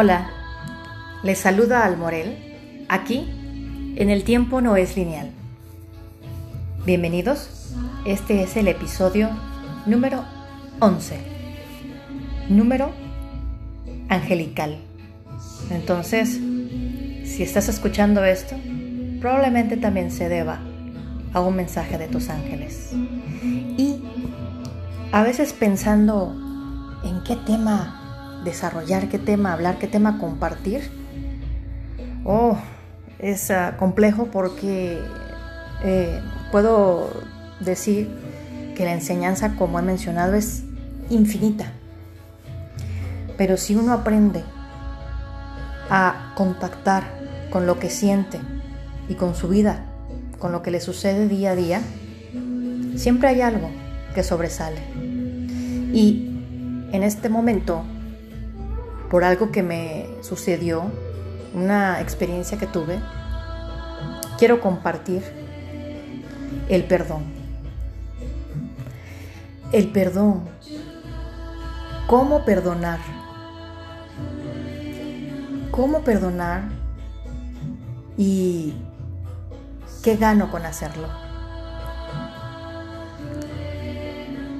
Hola, les saluda Almorel, aquí en el tiempo no es lineal. Bienvenidos, este es el episodio número 11, número angelical. Entonces, si estás escuchando esto, probablemente también se deba a un mensaje de tus ángeles. Y a veces pensando en qué tema desarrollar, qué tema hablar, qué tema compartir. Oh, es ah, complejo porque eh, puedo decir que la enseñanza, como he mencionado, es infinita. Pero si uno aprende a contactar con lo que siente y con su vida, con lo que le sucede día a día, siempre hay algo que sobresale. Y en este momento por algo que me sucedió, una experiencia que tuve, quiero compartir el perdón. El perdón. ¿Cómo perdonar? ¿Cómo perdonar? ¿Y qué gano con hacerlo?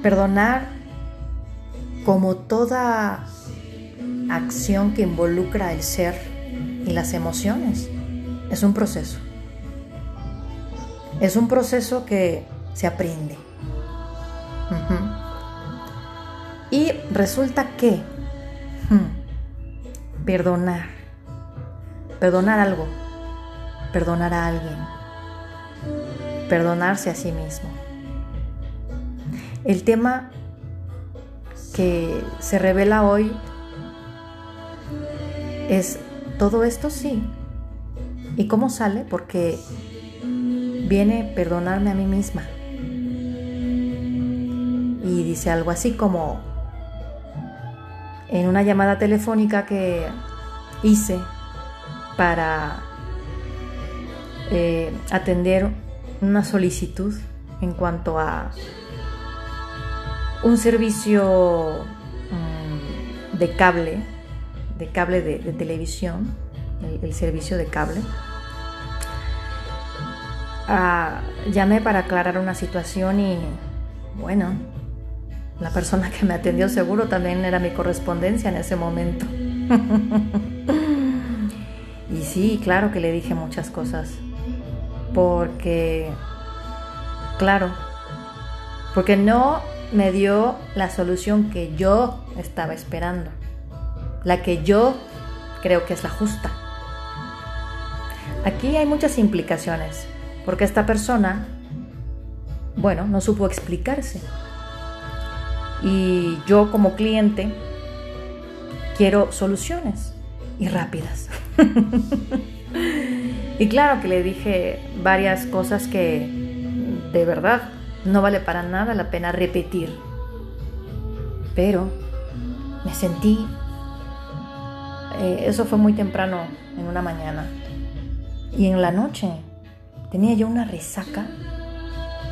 Perdonar como toda acción que involucra el ser y las emociones. Es un proceso. Es un proceso que se aprende. Y resulta que hmm, perdonar, perdonar algo, perdonar a alguien, perdonarse a sí mismo. El tema que se revela hoy es todo esto sí. ¿Y cómo sale? Porque viene perdonarme a mí misma. Y dice algo así como en una llamada telefónica que hice para eh, atender una solicitud en cuanto a un servicio mm, de cable de cable de, televisión, el, servicio de cable. Ah, llamé para aclarar una situación y bueno, la persona que me atendió seguro también era mi correspondencia en ese momento. y sí, claro que le dije muchas cosas. Porque, claro, porque no me dio la solución que yo estaba esperando la que yo creo que es la justa. Aquí hay muchas implicaciones, porque esta persona, bueno, no supo explicarse. Y yo como cliente quiero soluciones y rápidas. y claro que le dije varias cosas que de verdad no vale para nada la pena repetir. Pero me sentí eh, eso fue muy temprano, en una mañana. Y en la noche tenía yo una resaca,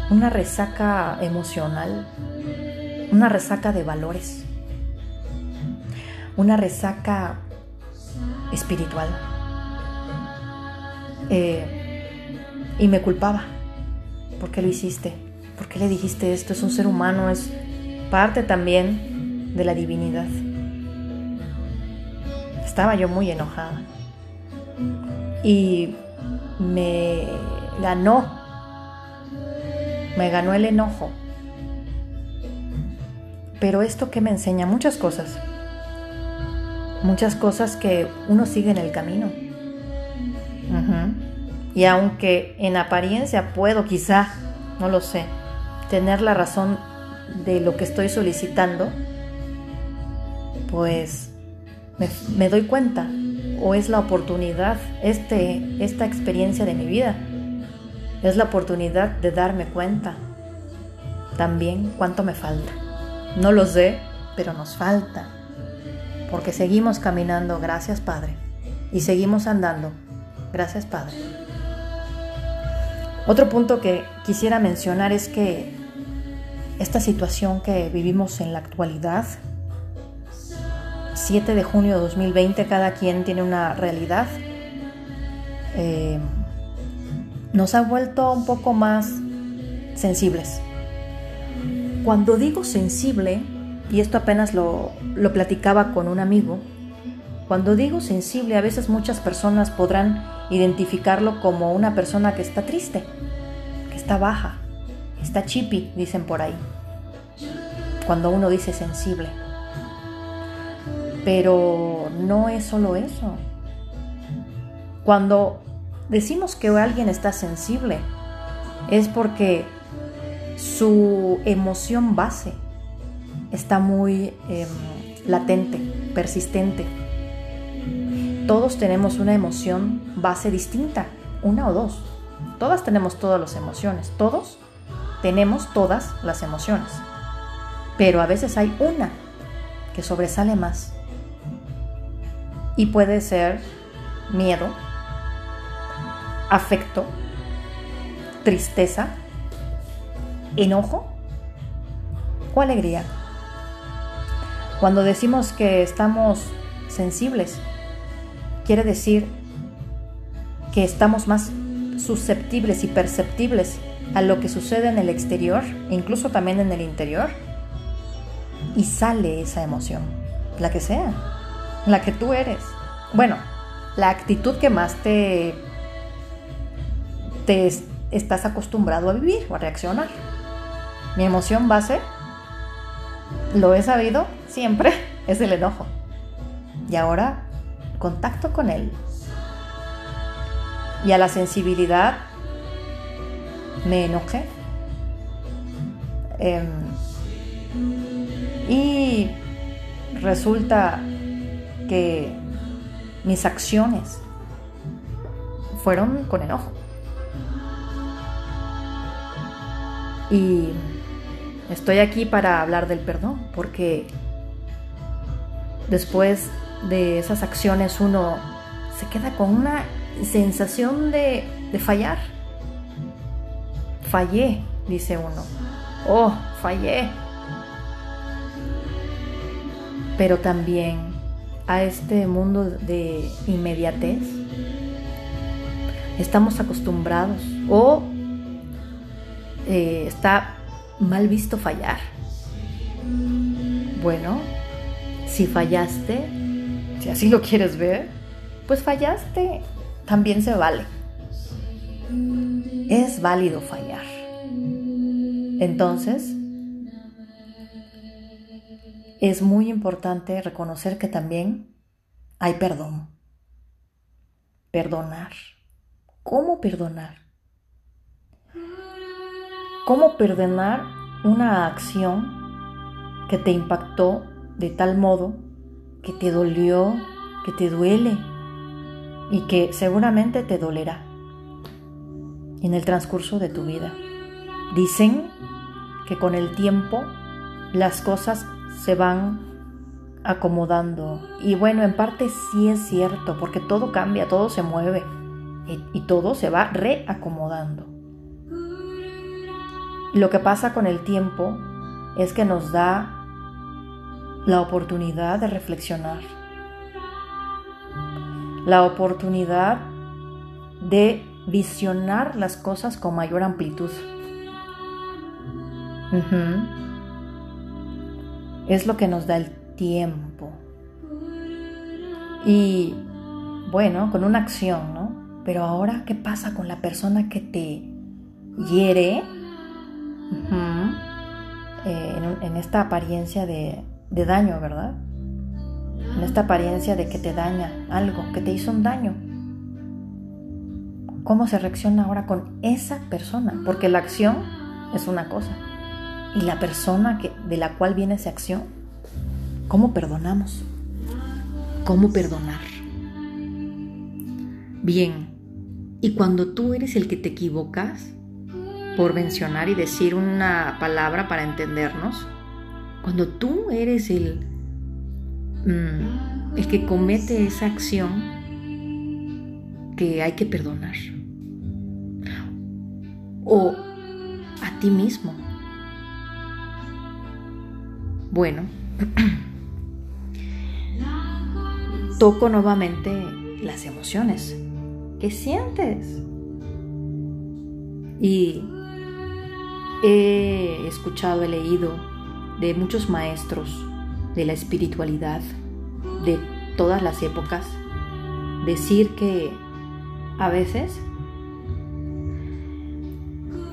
una resaca emocional, una resaca de valores, una resaca espiritual. Eh, y me culpaba. ¿Por qué lo hiciste? ¿Por qué le dijiste esto? Es un ser humano, es parte también de la divinidad. Estaba yo muy enojada. Y me ganó, me ganó el enojo. Pero esto que me enseña muchas cosas, muchas cosas que uno sigue en el camino. Y aunque en apariencia puedo quizá, no lo sé, tener la razón de lo que estoy solicitando, pues me, doy cuenta o es la oportunidad, este, esta experiencia de mi vida, es la oportunidad de darme cuenta también cuánto me falta. No lo sé, pero nos falta, porque seguimos caminando, gracias Padre, y seguimos andando, gracias Padre. Otro punto que quisiera mencionar es que esta situación que vivimos en la actualidad 7 de junio de 2020, cada quien tiene una realidad. Eh, nos ha vuelto un poco más sensibles. Cuando digo sensible, y esto apenas lo, lo platicaba con un amigo, cuando digo sensible, a veces muchas personas podrán identificarlo como una persona que está triste, que está baja, está chippy, dicen por ahí, cuando uno dice sensible. Pero no es solo eso. Cuando decimos que alguien está sensible, es porque su emoción base está muy em, latente, persistente. Todos tenemos una emoción base distinta, una o dos. Todas tenemos todas las emociones, todos tenemos todas las emociones. Pero a veces hay una que sobresale más. Y puede ser miedo, afecto, tristeza, enojo o alegría. Cuando decimos que estamos sensibles, quiere decir que estamos más susceptibles y perceptibles a lo que sucede en el exterior, incluso también en el interior, y sale esa emoción, la que sea, la que tú eres. Bueno, la actitud que más te, te estás acostumbrado a vivir o a reaccionar. Mi emoción base, lo he sabido siempre, es el enojo. Y ahora contacto con él. Y a la sensibilidad me enojé. Em, y resulta que mis acciones fueron con enojo. Y estoy aquí para hablar del perdón, porque después de esas acciones uno se queda con una sensación de, de fallar. Fallé, dice uno. Oh, fallé. Pero también a este mundo de inmediatez estamos acostumbrados o eh, está mal visto fallar. Bueno, si fallaste, si así lo quieres ver, pues fallaste, también se vale. Es válido fallar. Entonces, es muy importante reconocer que también hay perdón. Perdonar. ¿Cómo perdonar? ¿Cómo perdonar una acción que te impactó de tal modo que te dolió, que te duele y que seguramente te dolerá en el transcurso de tu vida? Dicen que con el tiempo las cosas se van acomodando. Y bueno, en parte sí es cierto, porque todo cambia, todo se mueve y, todo se va reacomodando. Lo que pasa con el tiempo es que nos da la oportunidad de reflexionar, la oportunidad de visionar las cosas con mayor amplitud. Es lo que nos da el tiempo. Y bueno, con una acción, ¿no? Pero ahora, ¿qué pasa con la persona que te hiere? Eh, en, esta apariencia de, de daño, ¿verdad? En esta apariencia de que te daña algo, que te hizo un daño. ¿Cómo se reacciona ahora con esa persona? Porque la acción es una cosa. Y la persona que, de la cual viene esa acción, ¿cómo perdonamos? ¿Cómo perdonar? Bien, y cuando tú eres el que te equivocas, por mencionar y decir una palabra para entendernos, cuando tú eres el, mm, el que comete esa acción que hay que perdonar, o a ti mismo, bueno, toco nuevamente las emociones. ¿Qué sientes? Y he escuchado, he leído de muchos maestros de la espiritualidad de todas las épocas decir que a veces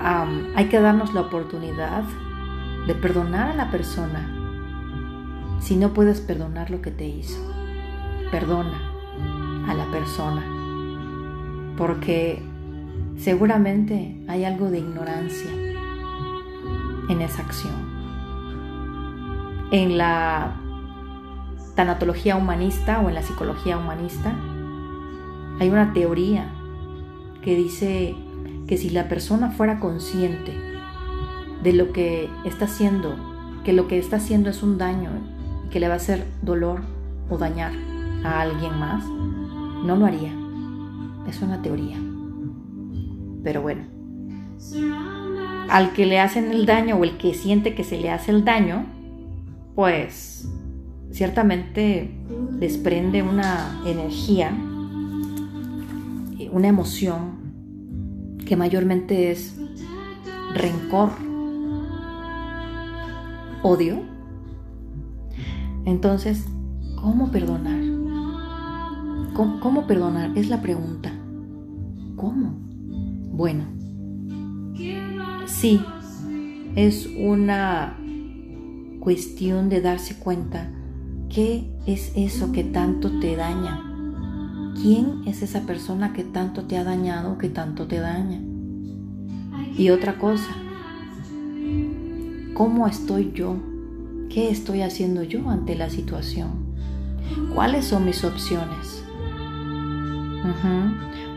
hay que darnos la oportunidad de perdonar a la persona si no puedes perdonar lo que te hizo. Perdona a la persona porque seguramente hay algo de ignorancia en esa acción. En la tanatología humanista o en la psicología humanista hay una teoría que dice que si la persona fuera consciente de lo que está haciendo, que lo que está haciendo es un daño que le va a hacer dolor o dañar a alguien más, no lo haría. Es una teoría. Pero bueno, al que le hacen el daño o el que siente que se le hace el daño, pues ciertamente desprende una energía, una emoción que mayormente es rencor, odio. Entonces, ¿cómo perdonar? ¿Cómo, perdonar? Es la pregunta. ¿Cómo? Bueno, sí, es una cuestión de darse cuenta qué es eso que tanto te daña. ¿Quién es esa persona que tanto te ha dañado, que tanto te daña? Y otra cosa, ¿cómo estoy yo? ¿Qué estoy haciendo yo ante la situación? ¿Cuáles son mis opciones?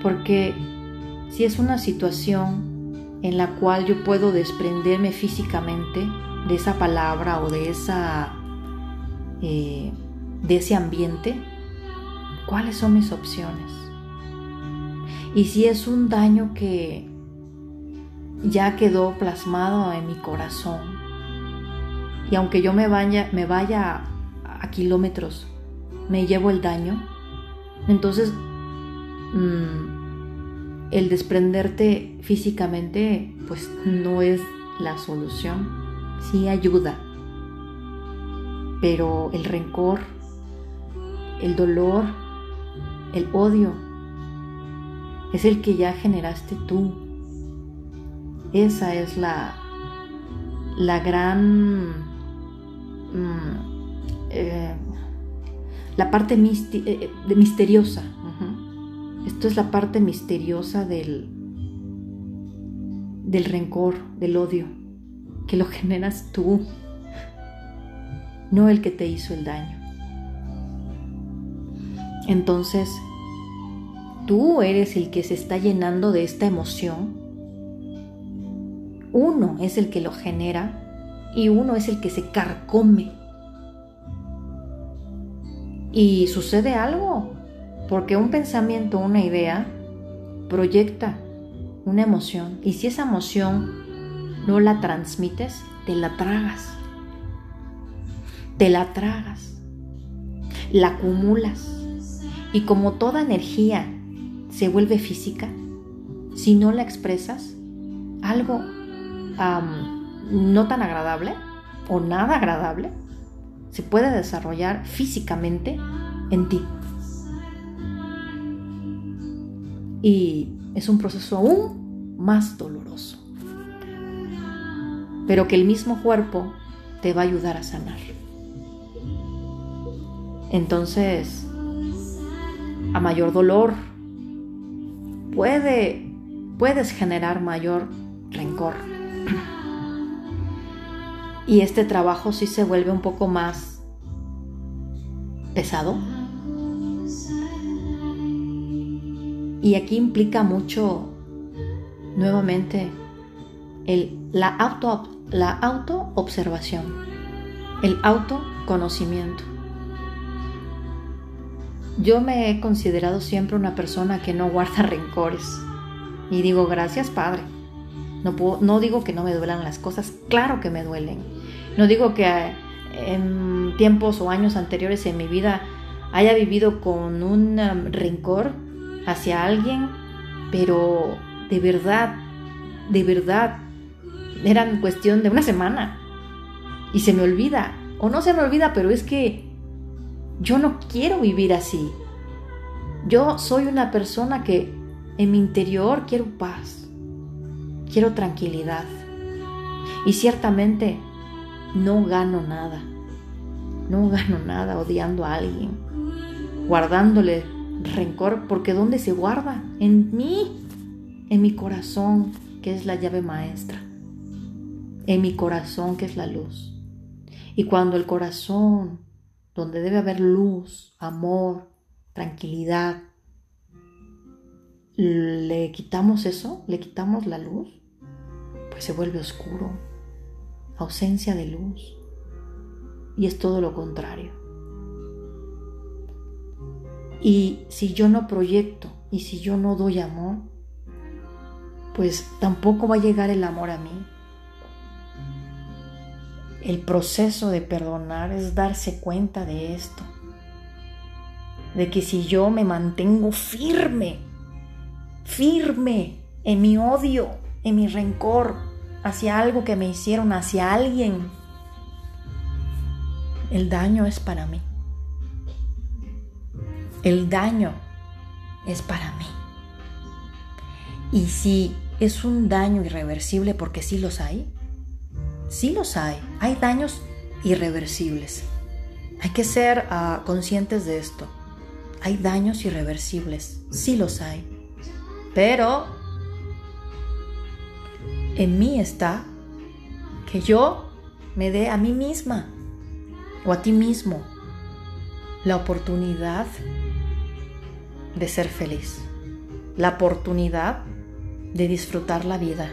Porque si es una situación en la cual yo puedo desprenderme físicamente de esa palabra o de esa eh, de ese ambiente, ¿cuáles son mis opciones? Y si es un daño que ya quedó plasmado en mi corazón, y aunque yo me vaya, me vaya a kilómetros, me llevo el daño, entonces Mm, el desprenderte físicamente pues no es la solución, sí ayuda, pero el rencor, el dolor, el odio, es el que ya generaste tú. Esa es la, la gran... Mm, eh, la parte eh, misteriosa esto es la parte misteriosa del, del rencor, del odio, que lo generas tú, no el que te hizo el daño. Entonces, tú eres el que se está llenando de esta emoción. Uno es el que lo genera y uno es el que se carcome. Y sucede algo porque un pensamiento, una idea, proyecta una emoción. Y si esa emoción no la transmites, te la tragas. Te la tragas. La acumulas. Y como toda energía se vuelve física, si no la expresas, algo no tan agradable o nada agradable se puede desarrollar físicamente en ti. y es un proceso aún más doloroso, pero que el mismo cuerpo te va a ayudar a sanar. Entonces, a mayor dolor, puede, puedes generar mayor rencor. Y este trabajo sí se vuelve un poco más pesado Y aquí implica mucho, nuevamente, el, la, auto, la autoobservación, el autoconocimiento. Yo me he considerado siempre una persona que no guarda rencores. Y digo, gracias Padre. No, puedo, no digo que no me duelan las cosas, claro que me duelen. No digo que en tiempos o años anteriores en mi vida haya vivido con un um, rencor hacia alguien, pero de verdad, de verdad, era cuestión de una semana y se me olvida, o no se me olvida, pero es que yo no quiero vivir así. Yo soy una persona que en mi interior quiero paz, quiero tranquilidad. Y ciertamente no gano nada. No gano nada odiando a alguien, guardándole rencor, porque ¿dónde se guarda? En mí, en mi corazón, que es la llave maestra, en mi corazón, que es la luz. Y cuando el corazón, donde debe haber luz, amor, tranquilidad, le quitamos eso, le quitamos la luz, pues se vuelve oscuro, ausencia de luz. Y es todo lo contrario. Y si yo no proyecto y si yo no doy amor, pues tampoco va a llegar el amor a mí. El proceso de perdonar es darse cuenta de esto. De que si yo me mantengo firme, firme en mi odio, en mi rencor hacia algo que me hicieron, hacia alguien, el daño es para mí. El daño es para mí. Y si es un daño irreversible, porque sí los hay, sí los hay, hay daños irreversibles. Hay que ser ah, conscientes de esto. Hay daños irreversibles, sí los hay. Pero en mí está que yo me dé a mí misma o a ti mismo la oportunidad de ser feliz, la oportunidad de disfrutar la vida.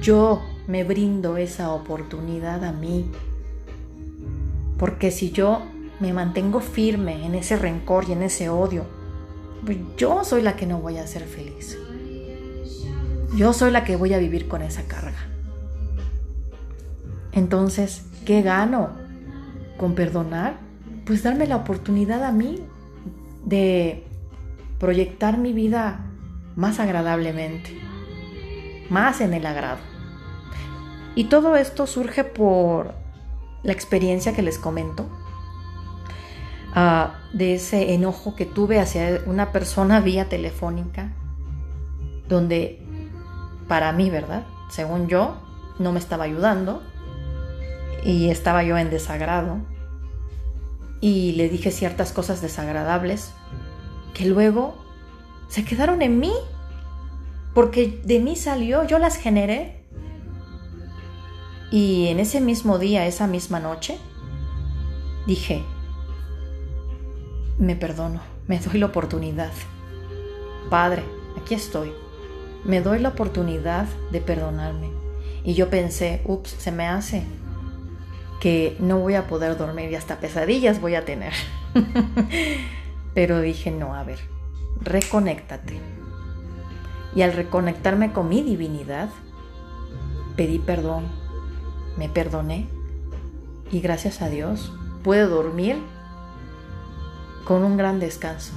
Yo me brindo esa oportunidad a mí, porque si yo me mantengo firme en ese rencor y en ese odio, pues yo soy la que no voy a ser feliz. Yo soy la que voy a vivir con esa carga. Entonces, ¿qué gano con perdonar? Pues darme la oportunidad a mí de proyectar mi vida más agradablemente, más en el agrado. Y todo esto surge por la experiencia que les comento, ah, de ese enojo que tuve hacia una persona vía telefónica, donde para mí, ¿verdad? Según yo, no me estaba ayudando y estaba yo en desagrado y le dije ciertas cosas desagradables que luego se quedaron en mí, porque de mí salió, yo las generé. Y en ese mismo día, esa misma noche, dije, me perdono, me doy la oportunidad. Padre, aquí estoy. Me doy la oportunidad de perdonarme. Y yo pensé, ups, se me hace que no voy a poder dormir y hasta pesadillas voy a tener. Pero dije, no, a ver, reconéctate. Y al reconectarme con mi divinidad, pedí perdón, me perdoné y gracias a Dios pude dormir con un gran descanso.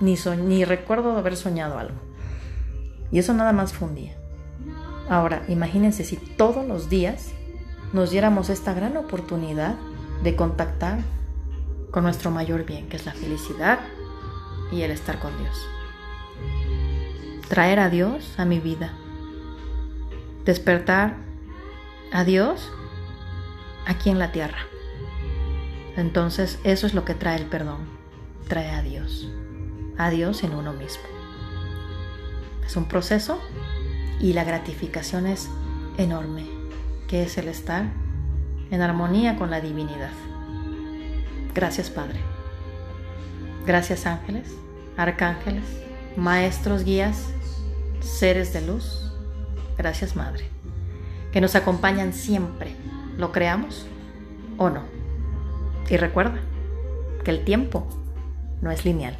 Ni, ni recuerdo haber soñado algo. Y eso nada más fue un día. Ahora, imagínense si todos los días nos diéramos esta gran oportunidad de contactar con nuestro mayor bien, que es la felicidad y el estar con Dios. Traer a Dios a mi vida. Despertar a Dios aquí en la tierra. Entonces eso es lo que trae el perdón. Trae a Dios. A Dios en uno mismo. Es un proceso y la gratificación es enorme que es el estar en armonía con la divinidad. Gracias Padre. Gracias ángeles, arcángeles, maestros, guías, seres de luz. Gracias Madre, que nos acompañan siempre, lo creamos o no. Y recuerda que el tiempo no es lineal.